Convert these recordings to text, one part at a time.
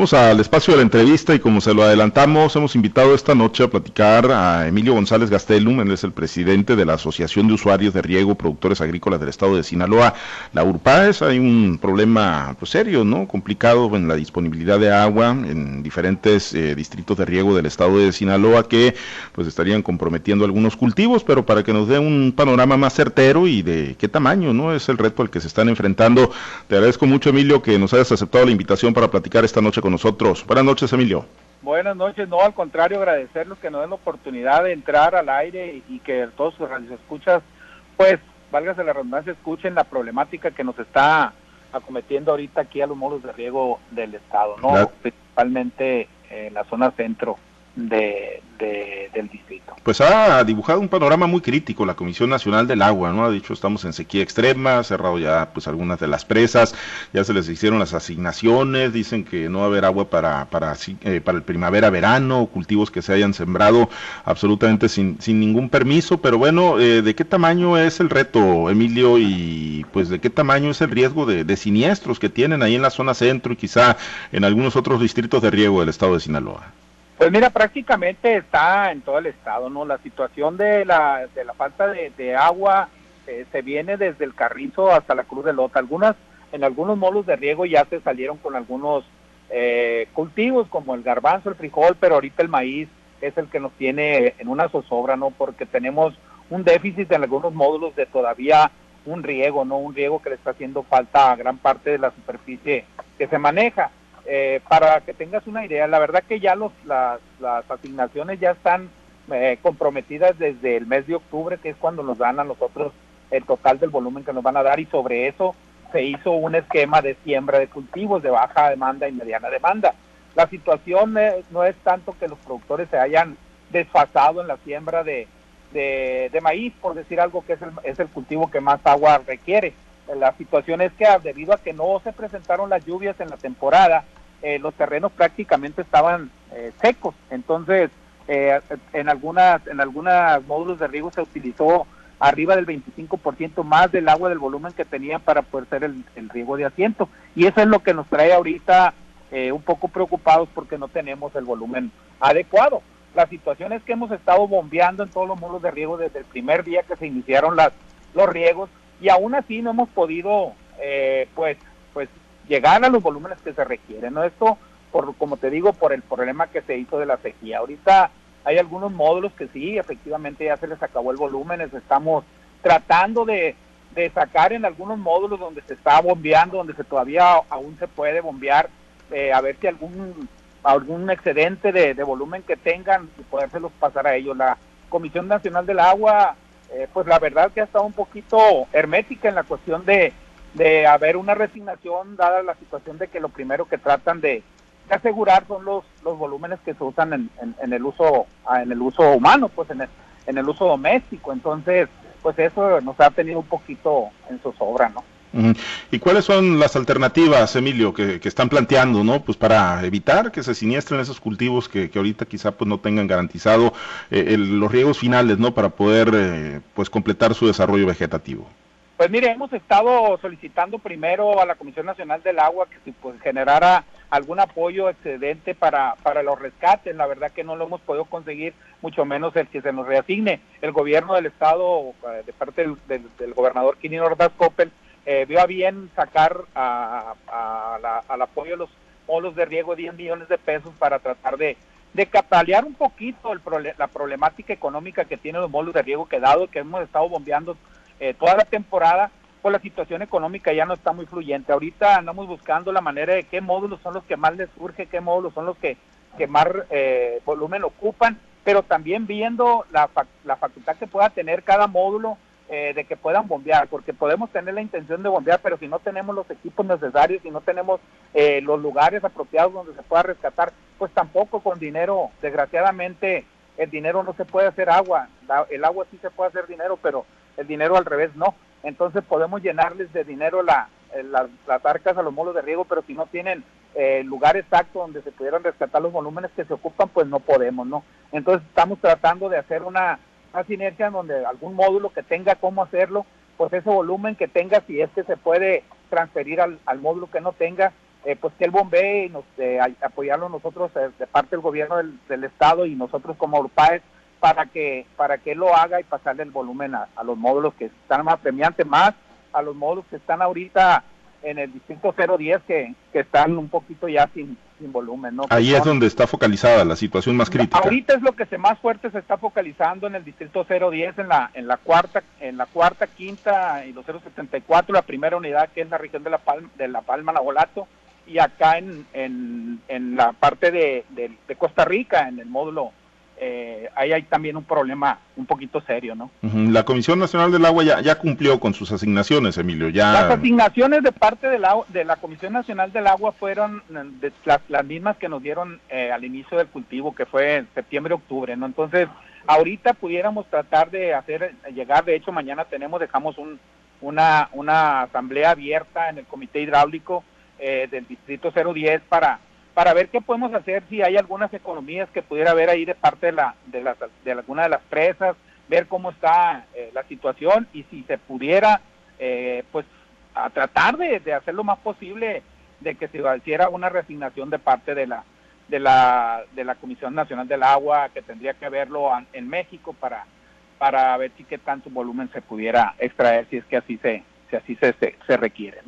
Vamos al espacio de la entrevista y como se lo adelantamos, hemos invitado esta noche a platicar a Emilio González Gastelum, él es el presidente de la Asociación de Usuarios de Riego Productores Agrícolas del Estado de Sinaloa, la URPAES. Hay un problema pues, serio, ¿no? Complicado en la disponibilidad de agua en diferentes eh, distritos de riego del Estado de Sinaloa que pues estarían comprometiendo algunos cultivos, pero para que nos dé un panorama más certero y de qué tamaño, ¿no? Es el reto al que se están enfrentando. Te agradezco mucho, Emilio, que nos hayas aceptado la invitación para platicar esta noche con nosotros. Buenas noches, Emilio. Buenas noches, no, al contrario, agradecerles que nos den la oportunidad de entrar al aire y que todos sus escuchas, pues, válgase la redundancia, escuchen la problemática que nos está acometiendo ahorita aquí a los modos de riego del Estado, ¿no? Principalmente en la zona centro de, del distrito. Pues ha dibujado un panorama muy crítico la Comisión Nacional del Agua, ¿no? Ha dicho estamos en sequía extrema, ha cerrado ya pues algunas de las presas, ya se les hicieron las asignaciones, dicen que no va a haber agua para, para, eh, para el primavera-verano, cultivos que se hayan sembrado absolutamente sin, sin ningún permiso, pero bueno, eh, ¿de qué tamaño es el reto, Emilio? Y pues de qué tamaño es el riesgo de, de siniestros que tienen ahí en la zona centro y quizá en algunos otros distritos de riego del estado de Sinaloa? Pues mira, prácticamente está en todo el estado, ¿no? La situación de la, de la falta de, agua eh, se viene desde el Carrizo hasta la Cruz de Lota. Algunas, en algunos molos de riego ya se salieron con algunos eh, cultivos como el garbanzo, el frijol, pero ahorita el maíz es el que nos tiene en una zozobra, ¿no? Porque tenemos un déficit en algunos módulos de todavía un riego, ¿no? Un riego que le está haciendo falta a gran parte de la superficie que se maneja. Eh, para que tengas una idea, la verdad que ya los, las, asignaciones ya están eh, comprometidas desde el mes de octubre, que es cuando nos dan a nosotros el total del volumen que nos van a dar y sobre eso se hizo un esquema de siembra de cultivos de baja demanda y mediana demanda. La situación eh, no es tanto que los productores se hayan desfasado en la siembra de, de, maíz, por decir algo que es el, es el cultivo que más agua requiere. La situación es que debido a que no se presentaron las lluvias en la temporada, eh, los terrenos prácticamente estaban eh, secos. Entonces, eh, en algunas en algunos módulos de riego se utilizó arriba del 25% más del agua del volumen que tenían para poder hacer el, riego de asiento. Y eso es lo que nos trae ahorita un poco preocupados porque no tenemos el volumen adecuado. La situación es que hemos estado bombeando en todos los módulos de riego desde el primer día que se iniciaron las, los riegos y aún así no hemos podido pues pues llegar a los volúmenes que se requieren. ¿no? Esto, por, como te digo, por el problema que se hizo de la sequía. Ahorita hay algunos módulos que sí, efectivamente ya se les acabó el volumen, estamos tratando de, sacar en algunos módulos donde se está bombeando, donde se todavía aún se puede bombear, eh, a ver si algún algún excedente de, volumen que tengan y podérselos pasar a ellos. La Comisión Nacional del Agua, eh, pues la verdad que ha estado un poquito hermética en la cuestión de, de haber una resignación dada la situación de que lo primero que tratan de, asegurar son los, los volúmenes que se usan en, en, el uso ah, en el uso humano pues en el, en el uso doméstico entonces pues eso nos ha tenido un poquito en su sobra no ¿Y cuáles son las alternativas, Emilio, que, que, están planteando, no? Pues para evitar que se siniestren esos cultivos que, que ahorita quizá pues no tengan garantizado eh, los riegos finales, ¿no? Para poder eh, pues completar su desarrollo vegetativo. Pues mire, hemos estado solicitando primero a la Comisión Nacional del Agua que si pues, generara algún apoyo excedente para, para los rescates. La verdad que no lo hemos podido conseguir, mucho menos el que se nos reasigne. El gobierno del Estado, eh, de parte del, gobernador Quinino Ordaz Coppel, eh, vio a bien sacar a, al apoyo de los molos de riego 10 millones de pesos para tratar de, de catalear un poquito el, la problemática económica que tienen los molos de riego que dado que hemos estado bombeando eh, toda la temporada, pues la situación económica ya no está muy fluyente. Ahorita andamos buscando la manera de qué módulos son los que más les surge, qué módulos son los que, que más eh, volumen ocupan, pero también viendo la, la facultad que pueda tener cada módulo eh, de que puedan bombear, porque podemos tener la intención de bombear, pero si no tenemos los equipos necesarios, si no tenemos los lugares apropiados donde se pueda rescatar, pues tampoco con dinero, desgraciadamente, el dinero no se puede hacer agua, el agua sí se puede hacer dinero, pero el dinero al revés no. Entonces podemos llenarles de dinero la, eh, las arcas a los molos de riego, pero si no tienen eh, lugar exacto donde se pudieran rescatar los volúmenes que se ocupan, pues no podemos, ¿no? Entonces estamos tratando de hacer una, una sinergia en donde algún módulo que tenga cómo hacerlo, pues ese volumen que tenga, si es que se puede transferir al, al módulo que no tenga, eh, pues que el bombee y nos, eh, apoyarlo nosotros eh, de parte del gobierno del, estado y nosotros como URPAES para que para que lo haga y pasarle el volumen a, los módulos que están más premiantes, más a los módulos que están ahorita en el distrito 010 que, que están un poquito ya sin, sin volumen. ¿no? Ahí es donde está focalizada la situación más crítica. Ahorita es lo que se más fuerte se está focalizando en el distrito 010, en la en la cuarta en la cuarta, quinta y los 074, la primera unidad que es la región de la Palma, de la Palma, Nabolato, y acá en, en, en la parte de, de Costa Rica, en el módulo eh, ahí hay también un problema un poquito serio, ¿no? La Comisión Nacional del Agua ya, ya cumplió con sus asignaciones, Emilio. Ya... Las asignaciones de parte de la, de la Comisión Nacional del Agua fueron eh, las, mismas que nos dieron eh, al inicio del cultivo, que fue en septiembre-octubre, ¿no? Entonces, ahorita pudiéramos tratar de hacer llegar, de hecho, mañana tenemos, dejamos un, una, una asamblea abierta en el Comité Hidráulico del Distrito 010 para para ver qué podemos hacer, si hay algunas economías que pudiera haber ahí de parte de, la, de, las, de alguna de las presas, ver cómo está eh, la situación y si se pudiera, eh, pues, a tratar de, hacer lo más posible de que se hiciera una resignación de parte de la, de la, de la Comisión Nacional del Agua, que tendría que haberlo en México para, para ver si qué tanto volumen se pudiera extraer, si es que así se, si así se, se, requiere.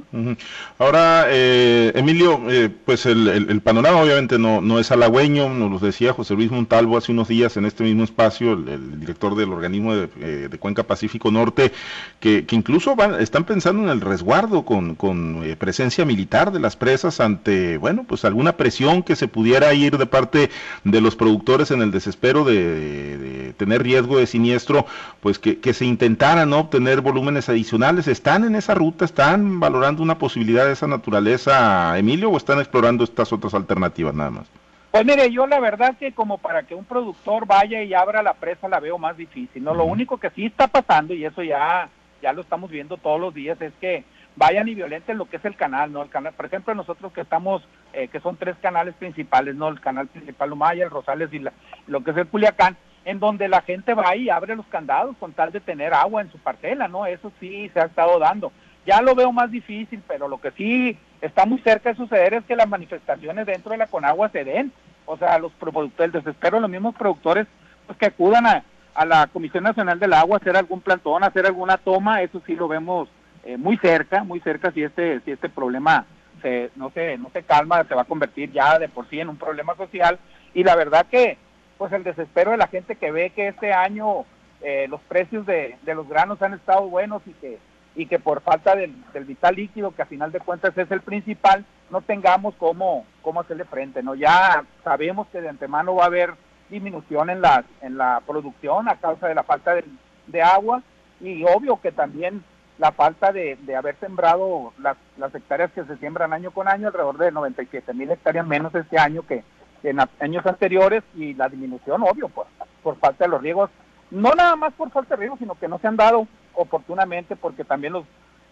Ahora, eh, Emilio, eh, pues el, panorama obviamente no, no es halagüeño, nos lo decía José Luis Montalvo hace unos días en este mismo espacio, el, director del organismo de, eh, de, Cuenca Pacífico Norte, que, que incluso van, están pensando en el resguardo con, con presencia militar de las presas ante, bueno, pues alguna presión que se pudiera ir de parte de los productores en el desespero de, tener riesgo de siniestro, pues que, que se intentaran ¿no? obtener volúmenes adicionales. ¿Están en en esa ruta? ¿Están valorando una posibilidad de esa naturaleza, Emilio, o están explorando estas otras alternativas nada más? Pues mire, yo la verdad que como para que un productor vaya y abra la presa la veo más difícil, ¿no? Lo único que sí está pasando, y eso ya, ya lo estamos viendo todos los días, es que vayan y violenten lo que es el canal, ¿no? El canal, por ejemplo, nosotros que estamos, eh, que son tres canales principales, ¿no? El canal principal Humaya, el Rosales y lo que es el Culiacán, en donde la gente va y abre los candados con tal de tener agua en su parcela, ¿no? Eso sí se ha estado dando. Ya lo veo más difícil, pero lo que sí está muy cerca de suceder es que las manifestaciones dentro de la Conagua se den. O sea, los productores, el desespero de los mismos productores, pues que acudan a, la Comisión Nacional del Agua a hacer algún plantón, a hacer alguna toma, eso sí lo vemos eh, muy cerca, muy cerca si este, si este problema se, no se, no se calma, se va a convertir ya de por sí en un problema social. Y la verdad que pues el desespero de la gente que ve que este año eh, los precios de, los granos han estado buenos y que y que por falta del, vital líquido, que a final de cuentas es el principal, no tengamos cómo, cómo hacerle frente, ¿no? Ya sabemos que de antemano va a haber disminución en la, en la producción a causa de la falta de, agua y obvio que también la falta de, de haber sembrado las, las, hectáreas que se siembran año con año, alrededor de 97 mil hectáreas menos este año que, en años anteriores y la disminución, obvio, por, por falta de los riegos, no nada más por falta de riegos, sino que no se han dado oportunamente porque también los,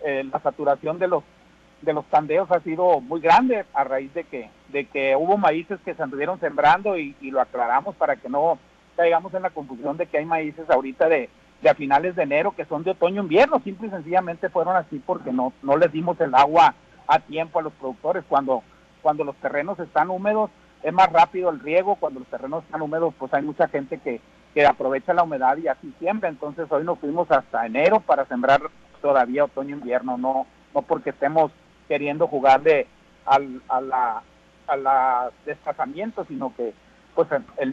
eh, la saturación de los de los tandeos ha sido muy grande a raíz de que de que hubo maíces que se anduvieron sembrando y, lo aclaramos para que no caigamos en la confusión de que hay maíces ahorita de, de a finales de enero que son de otoño invierno. Simple y sencillamente fueron así porque no no les dimos el agua a tiempo a los productores cuando cuando los terrenos están húmedos es más rápido el riego, cuando los terrenos están húmedos, pues hay mucha gente que, que aprovecha la humedad y así siembra, entonces hoy nos fuimos hasta enero para sembrar todavía otoño-invierno, no, no porque estemos queriendo jugar de al, a a la desplazamiento, sino que pues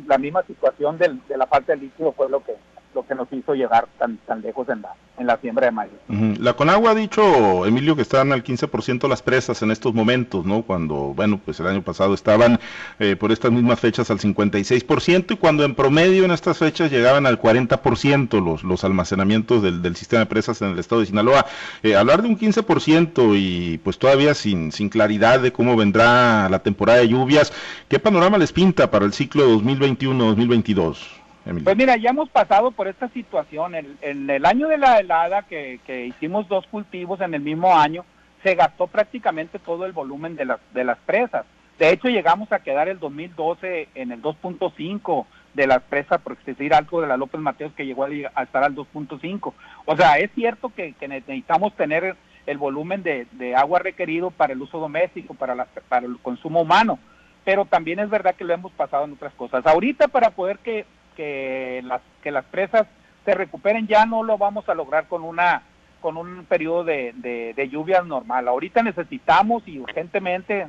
la misma situación del, de la falta de líquido fue lo que lo que nos hizo llegar tan, tan lejos en la, en la siembra de maíz. La Conagua ha dicho, Emilio, que están al 15% las presas en estos momentos, ¿no? Cuando, bueno, pues el año pasado estaban eh, por estas mismas fechas al 56% y cuando en promedio en estas fechas llegaban al 40% los, los almacenamientos del, del sistema de presas en el estado de Sinaloa. Eh, hablar de un 15% y pues todavía sin, sin claridad de cómo vendrá la temporada de lluvias, ¿qué panorama les pinta para el ciclo 2021-2022? Pues mira, ya hemos pasado por esta situación. En, el año de la helada, que, hicimos dos cultivos en el mismo año, se gastó prácticamente todo el volumen de las, de las presas. De hecho, llegamos a quedar el 2012 en el 2.5 de las presas, por decir algo de la López Mateos que llegó a, estar al 2.5. O sea, es cierto que, necesitamos tener el volumen de, agua requerido para el uso doméstico, para, para el consumo humano. Pero también es verdad que lo hemos pasado en otras cosas. Ahorita para poder que, que, las, que las presas se recuperen ya no lo vamos a lograr con una con un periodo de, de, lluvias normal. Ahorita necesitamos y urgentemente,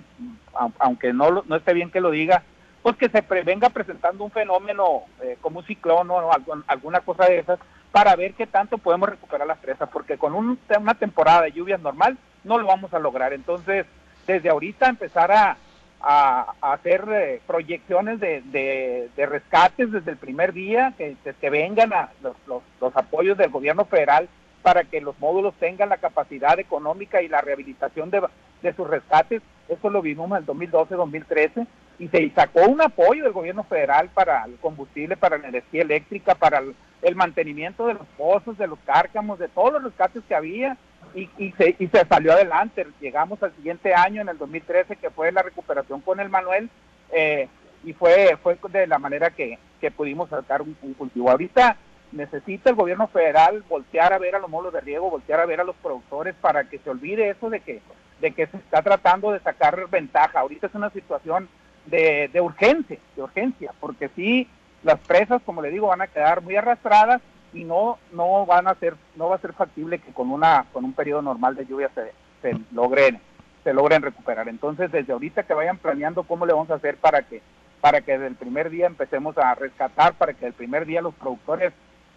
aunque no, no esté bien que lo diga, pues que se venga presentando un fenómeno eh, como un ciclón o alguna cosa de esas para ver qué tanto podemos recuperar las presas, porque con una temporada de lluvias normal no lo vamos a lograr. Entonces, desde ahorita empezar a, hacer eh, proyecciones de, de, rescates desde el primer día, que, vengan a los, los, apoyos del gobierno federal para que los módulos tengan la capacidad económica y la rehabilitación de, de sus rescates. Eso lo vimos en el 2012-2013 y se sacó un apoyo del gobierno federal para el combustible, para la energía eléctrica, para el, el mantenimiento de los pozos, de los cárcamos, de todos los rescates que había y, y, se, y se salió adelante. Llegamos al siguiente año, en el 2013, que fue la recuperación con el Manuel, eh, y fue, fue de la manera que, que pudimos sacar un, cultivo. Ahorita necesita el gobierno federal voltear a ver a los molos de riego, voltear a ver a los productores para que se olvide eso de que, de que se está tratando de sacar ventaja. Ahorita es una situación de, de urgencia, de urgencia, porque sí las presas, como le digo, van a quedar muy arrastradas y no no van a ser no va a ser factible que con una con un periodo normal de lluvia se, se logren se logren recuperar. Entonces, desde ahorita que vayan planeando cómo le vamos a hacer para que para que desde el primer día empecemos a rescatar, para que el primer día los productores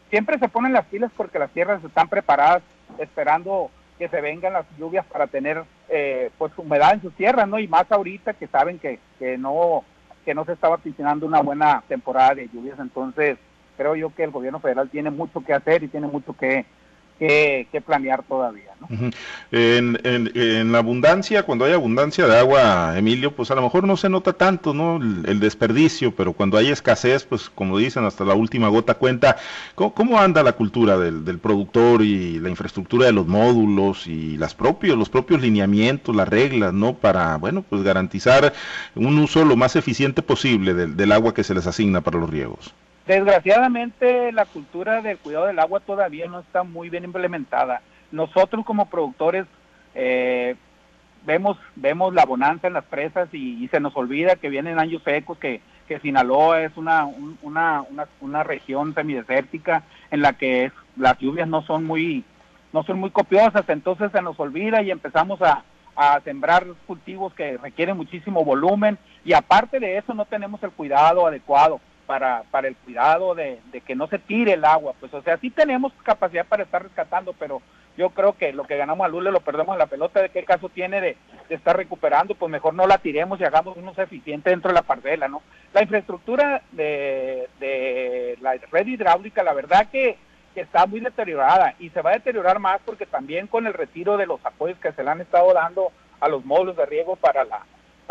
siempre se ponen las pilas porque las tierras están preparadas esperando que se vengan las lluvias para tener eh, pues humedad en sus tierras, ¿no? Y más ahorita que saben que, que no que no se estaba vaticinando una buena temporada de lluvias, entonces creo yo que el gobierno federal tiene mucho que hacer y tiene mucho que, que, planear todavía. ¿no? en, en, la abundancia, cuando hay abundancia de agua, Emilio, pues a lo mejor no se nota tanto ¿no? el, desperdicio, pero cuando hay escasez, pues como dicen, hasta la última gota cuenta. ¿Cómo, anda la cultura del, del, productor y la infraestructura de los módulos y las propios, los propios lineamientos, las reglas, ¿no? Para, bueno, pues garantizar un uso lo más eficiente posible del, del agua que se les asigna para los riegos. Desgraciadamente la cultura del cuidado del agua todavía no está muy bien implementada. Nosotros como productores eh, vemos vemos la bonanza en las presas y, se nos olvida que vienen años secos, que, que Sinaloa es una, una, una, región semidesértica en la que las lluvias no son muy no son muy copiosas, entonces se nos olvida y empezamos a, a sembrar cultivos que requieren muchísimo volumen. Y aparte de eso no tenemos el cuidado adecuado para, para el cuidado de, que no se tire el agua. Pues, o sea, sí tenemos capacidad para estar rescatando, pero yo creo que lo que ganamos a Lule lo perdemos en la pelota. ¿De qué caso tiene de, estar recuperando? Pues mejor no la tiremos y hagamos unos eficientes dentro de la parcela, ¿no? La infraestructura de, de la red hidráulica, la verdad que, que está muy deteriorada y se va a deteriorar más porque también con el retiro de los apoyos que se le han estado dando a los módulos de riego para la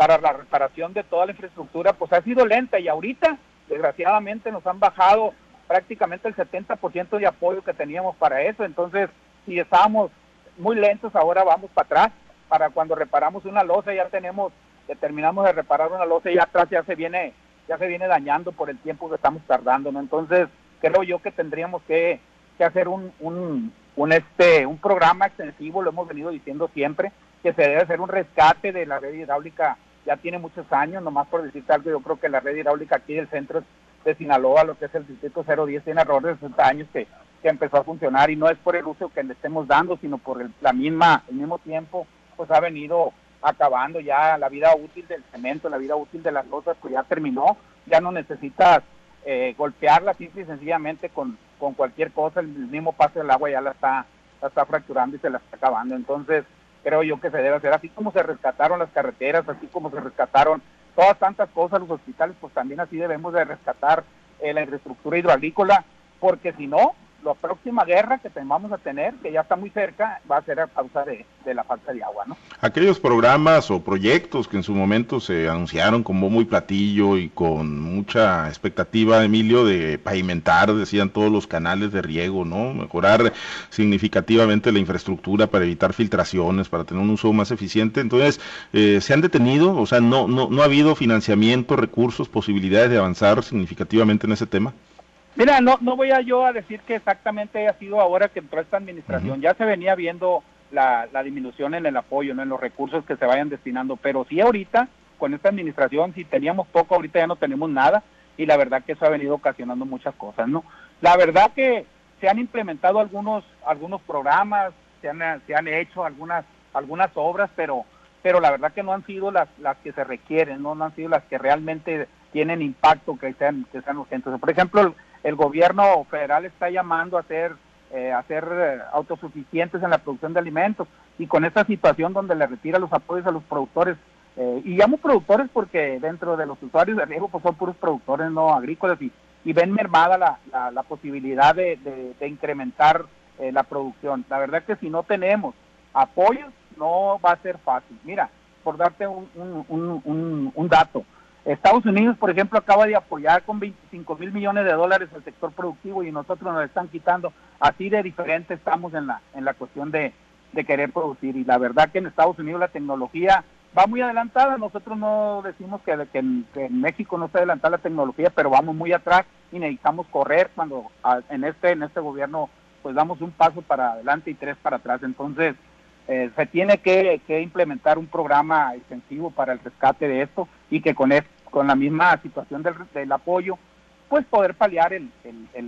para la reparación de toda la infraestructura, pues ha sido lenta y ahorita desgraciadamente nos han bajado prácticamente el 70% de apoyo que teníamos para eso, entonces si estábamos muy lentos, ahora vamos para atrás, para cuando reparamos una losa ya tenemos, terminamos de reparar una losa y atrás ya se viene, ya se viene dañando por el tiempo que estamos tardando, ¿no? Entonces creo yo que tendríamos que, que hacer un, un, un, este, un programa extensivo, lo hemos venido diciendo siempre, que se debe hacer un rescate de la red hidráulica ya tiene muchos años, nomás por decirte algo, yo creo que la red hidráulica aquí del centro de Sinaloa, lo que es el distrito 010, tiene alrededor de 60 años que, que empezó a funcionar y no es por el uso que le estemos dando, sino por el, la misma, el mismo tiempo, pues ha venido acabando ya la vida útil del cemento, la vida útil de las cosas, pues ya terminó, ya no necesitas eh, golpearla simple y sencillamente con, con cualquier cosa, el mismo paso del agua ya la está, la está fracturando y se la está acabando. Entonces, creo yo que se debe hacer, así como se rescataron las carreteras, así como se rescataron todas tantas cosas, los hospitales, pues también así debemos de rescatar eh, la infraestructura hidroagrícola, porque si no, la próxima guerra que vamos a tener, que ya está muy cerca, va a ser a causa de, la falta de agua, ¿no? Aquellos programas o proyectos que en su momento se anunciaron con bombo y platillo y con mucha expectativa, Emilio, de pavimentar, decían todos los canales de riego, ¿no? Mejorar significativamente la infraestructura para evitar filtraciones, para tener un uso más eficiente. Entonces, eh, ¿se han detenido? O sea, no, no, ¿no ha habido financiamiento, recursos, posibilidades de avanzar significativamente en ese tema? Mira, no, no voy a yo a decir que exactamente haya sido ahora que entró esta administración. Ya se venía viendo la, disminución en el apoyo, ¿no? en los recursos que se vayan destinando. Pero sí ahorita, con esta administración, si teníamos poco, ahorita ya no tenemos nada y la verdad que eso ha venido ocasionando muchas cosas, ¿no? La verdad que se han implementado algunos algunos programas, se han, se han hecho algunas algunas obras, pero pero la verdad que no han sido las las que se requieren, no, no han sido las que realmente tienen impacto que sean que sean urgentes. Por ejemplo, el, gobierno federal está llamando a ser eh, a ser eh, autosuficientes en la producción de alimentos y con esta situación donde le retira los apoyos a los productores eh, y llamo productores porque dentro de los usuarios de riesgo pues son puros productores no agrícolas y, ven mermada la, la, posibilidad de, de, incrementar eh, la producción. La verdad que si no tenemos apoyos no va a ser fácil. Mira, por darte un, un, un, un dato, Estados Unidos, por ejemplo, acaba de apoyar con 25 mil millones de dólares al sector productivo y nosotros nos están quitando. Así de diferente estamos en la, en la cuestión de, de querer producir. Y la verdad que en Estados Unidos la tecnología va muy adelantada. Nosotros no decimos que, que, en, México no está adelantada la tecnología, pero vamos muy atrás y necesitamos correr cuando en este en este gobierno pues damos un paso para adelante y tres para atrás. Entonces eh, se tiene que, implementar un programa extensivo para el rescate de esto y que con, con la misma situación del, del apoyo pues poder paliar el,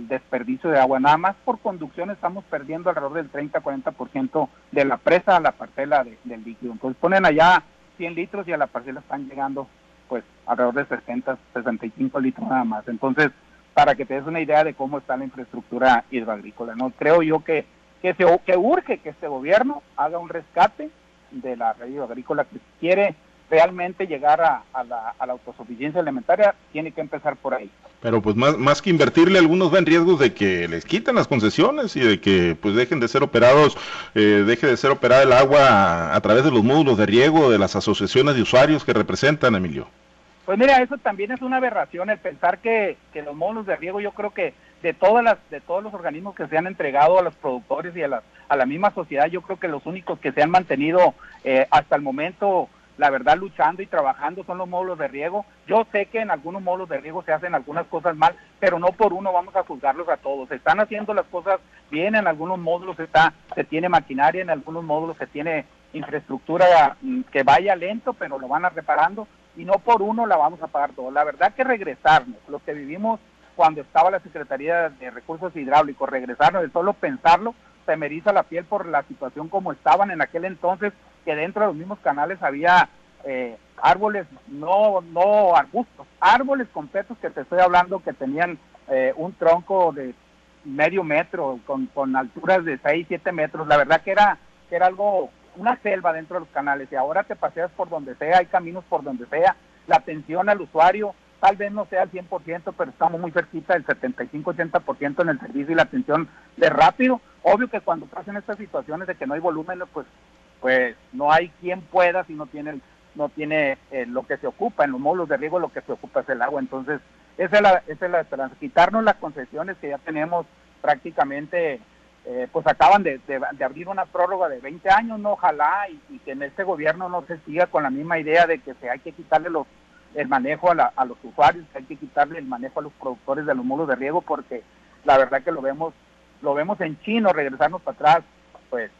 desperdicio de agua. Nada más por conducción estamos perdiendo alrededor del 30-40% de la presa a la parcela del líquido. Entonces ponen allá 100 litros y a la parcela están llegando pues alrededor de 60, 65 litros nada más. Entonces, para que te des una idea de cómo está la infraestructura hidroagrícola, ¿no? Creo yo que, que, se, que urge que este gobierno haga un rescate de la red hidroagrícola que quiere realmente llegar a, la, autosuficiencia alimentaria, tiene que empezar por ahí. Pero pues más, más que invertirle, algunos ven riesgos de que les quiten las concesiones y de que pues dejen de ser operados, eh, deje de ser operada el agua a, través de los módulos de riego de las asociaciones de usuarios que representan, Emilio. Pues mira, eso también es una aberración, el pensar que, que los módulos de riego, yo creo que de todas las, de todos los organismos que se han entregado a los productores y a la, a la misma sociedad, yo creo que los únicos que se han mantenido eh, hasta el momento la verdad luchando y trabajando son los módulos de riego. Yo sé que en algunos módulos de riego se hacen algunas cosas mal, pero no por uno vamos a juzgarlos a todos. Se están haciendo las cosas bien, en algunos módulos está, se tiene maquinaria, en algunos módulos se tiene infraestructura mm, que vaya lento, pero lo van a reparando y no por uno la vamos a pagar todo. La verdad que regresarnos, lo que vivimos cuando estaba la Secretaría de Recursos Hidráulicos, regresarnos, de solo pensarlo, se me eriza la piel por la situación como estaban en aquel entonces que dentro de los mismos canales había eh, árboles, no, no arbustos, árboles completos que te estoy hablando que tenían eh, un tronco de medio metro con, con alturas de 6, 7 metros. La verdad que era, que era algo, una selva dentro de los canales y ahora te paseas por donde sea, hay caminos por donde sea, la atención al usuario tal vez no sea al 100%, pero estamos muy cerquita del 75-80% en el servicio y la atención de rápido. Obvio que cuando pasen estas situaciones de que no hay volumen, pues pues no hay quien pueda si no tiene no tiene eh, lo que se ocupa en los módulos de riego lo que se ocupa es el agua entonces esa es la esa es la esperanza quitarnos las concesiones que ya tenemos prácticamente eh, pues acaban de, abrir una prórroga de 20 años no ojalá y, que en este gobierno no se siga con la misma idea de que se hay que quitarle los el manejo a, a los usuarios que hay que quitarle el manejo a los productores de los módulos de riego porque la verdad que lo vemos lo vemos en chino regresarnos para atrás pues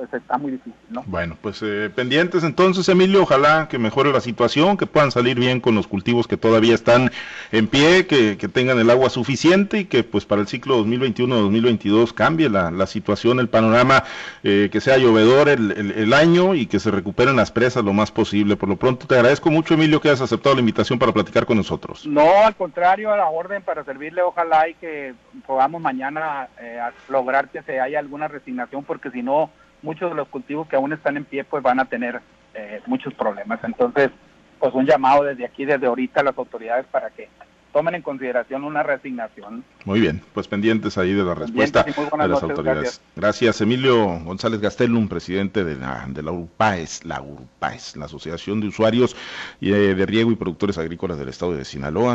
pues está muy difícil, ¿no? Bueno, pues eh, pendientes entonces, Emilio, ojalá que mejore la situación, que puedan salir bien con los cultivos que todavía están en pie, que, tengan el agua suficiente y que pues para el ciclo 2021-2022 cambie la, situación, el panorama, eh, que sea llovedor el, el, año y que se recuperen las presas lo más posible. Por lo pronto te agradezco mucho, Emilio, que hayas aceptado la invitación para platicar con nosotros. No, al contrario, a la orden para servirle, ojalá y que podamos mañana eh, lograr que se haya alguna resignación, porque si no muchos de los cultivos que aún están en pie pues van a tener eh, muchos problemas. Entonces, pues un llamado desde aquí, desde ahorita a las autoridades para que tomen en consideración una resignación. Muy bien, pues pendientes ahí de la respuesta de las autoridades. Gracias. Emilio González Gastelum, presidente de la, de la URPAES, la URPAES, la Asociación de Usuarios eh, de Riego y Productores Agrícolas del Estado de Sinaloa.